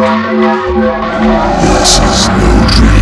This is no dream.